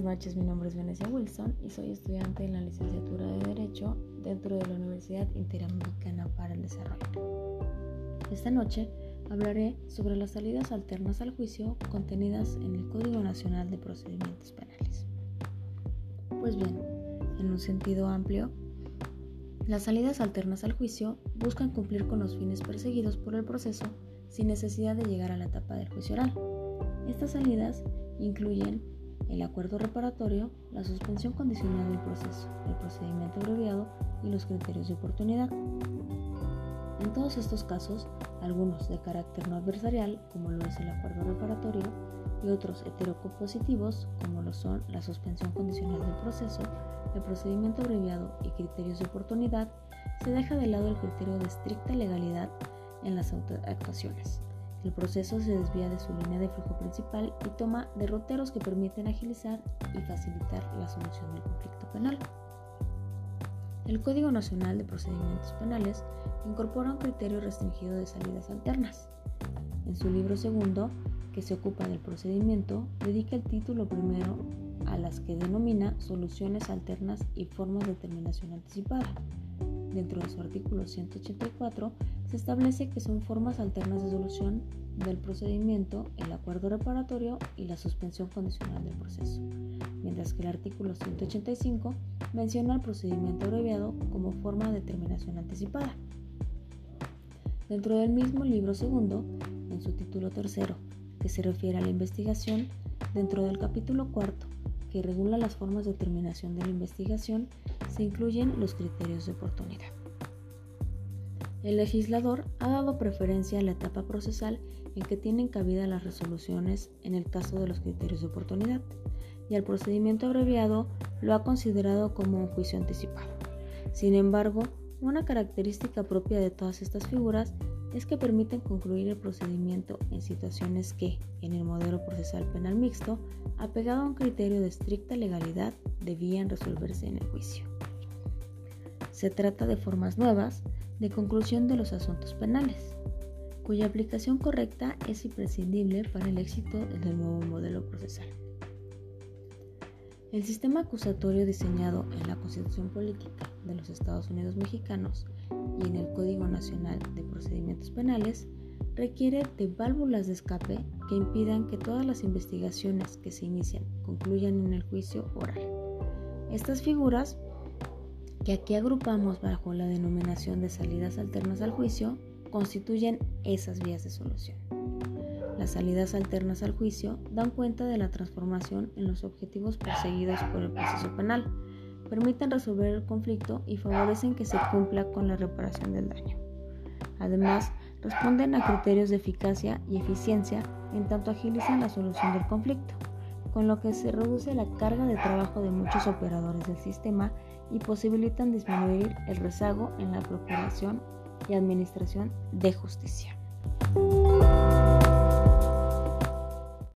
noches, mi nombre es Venecia Wilson y soy estudiante en la licenciatura de Derecho dentro de la Universidad Interamericana para el Desarrollo. Esta noche hablaré sobre las salidas alternas al juicio contenidas en el Código Nacional de Procedimientos Penales. Pues bien, en un sentido amplio, las salidas alternas al juicio buscan cumplir con los fines perseguidos por el proceso sin necesidad de llegar a la etapa del juicio oral. Estas salidas incluyen el acuerdo reparatorio, la suspensión condicional del proceso, el procedimiento abreviado y los criterios de oportunidad. En todos estos casos, algunos de carácter no adversarial, como lo es el acuerdo reparatorio, y otros heterocompositivos, como lo son la suspensión condicional del proceso, el procedimiento abreviado y criterios de oportunidad, se deja de lado el criterio de estricta legalidad en las actuaciones. El proceso se desvía de su línea de flujo principal y toma derroteros que permiten agilizar y facilitar la solución del conflicto penal. El Código Nacional de Procedimientos Penales incorpora un criterio restringido de salidas alternas. En su libro segundo, que se ocupa del procedimiento, dedica el título primero a las que denomina soluciones alternas y formas de terminación anticipada. Dentro de su artículo 184 se establece que son formas alternas de solución del procedimiento, el acuerdo reparatorio y la suspensión condicional del proceso, mientras que el artículo 185 menciona el procedimiento abreviado como forma de terminación anticipada. Dentro del mismo libro segundo, en su título tercero, que se refiere a la investigación, dentro del capítulo cuarto, que regula las formas de terminación de la investigación, se incluyen los criterios de oportunidad. El legislador ha dado preferencia a la etapa procesal en que tienen cabida las resoluciones en el caso de los criterios de oportunidad, y el procedimiento abreviado lo ha considerado como un juicio anticipado. Sin embargo, una característica propia de todas estas figuras es que permiten concluir el procedimiento en situaciones que, en el modelo procesal penal mixto, apegado a un criterio de estricta legalidad, debían resolverse en el juicio. Se trata de formas nuevas de conclusión de los asuntos penales, cuya aplicación correcta es imprescindible para el éxito del nuevo modelo procesal. El sistema acusatorio diseñado en la Constitución Política de los Estados Unidos Mexicanos y en el Código Nacional de Procedimientos Penales requiere de válvulas de escape que impidan que todas las investigaciones que se inician concluyan en el juicio oral. Estas figuras, que aquí agrupamos bajo la denominación de salidas alternas al juicio, constituyen esas vías de solución. Las salidas alternas al juicio dan cuenta de la transformación en los objetivos perseguidos por el proceso penal, permiten resolver el conflicto y favorecen que se cumpla con la reparación del daño. Además, responden a criterios de eficacia y eficiencia en tanto agilizan la solución del conflicto, con lo que se reduce la carga de trabajo de muchos operadores del sistema y posibilitan disminuir el rezago en la procuración y administración de justicia.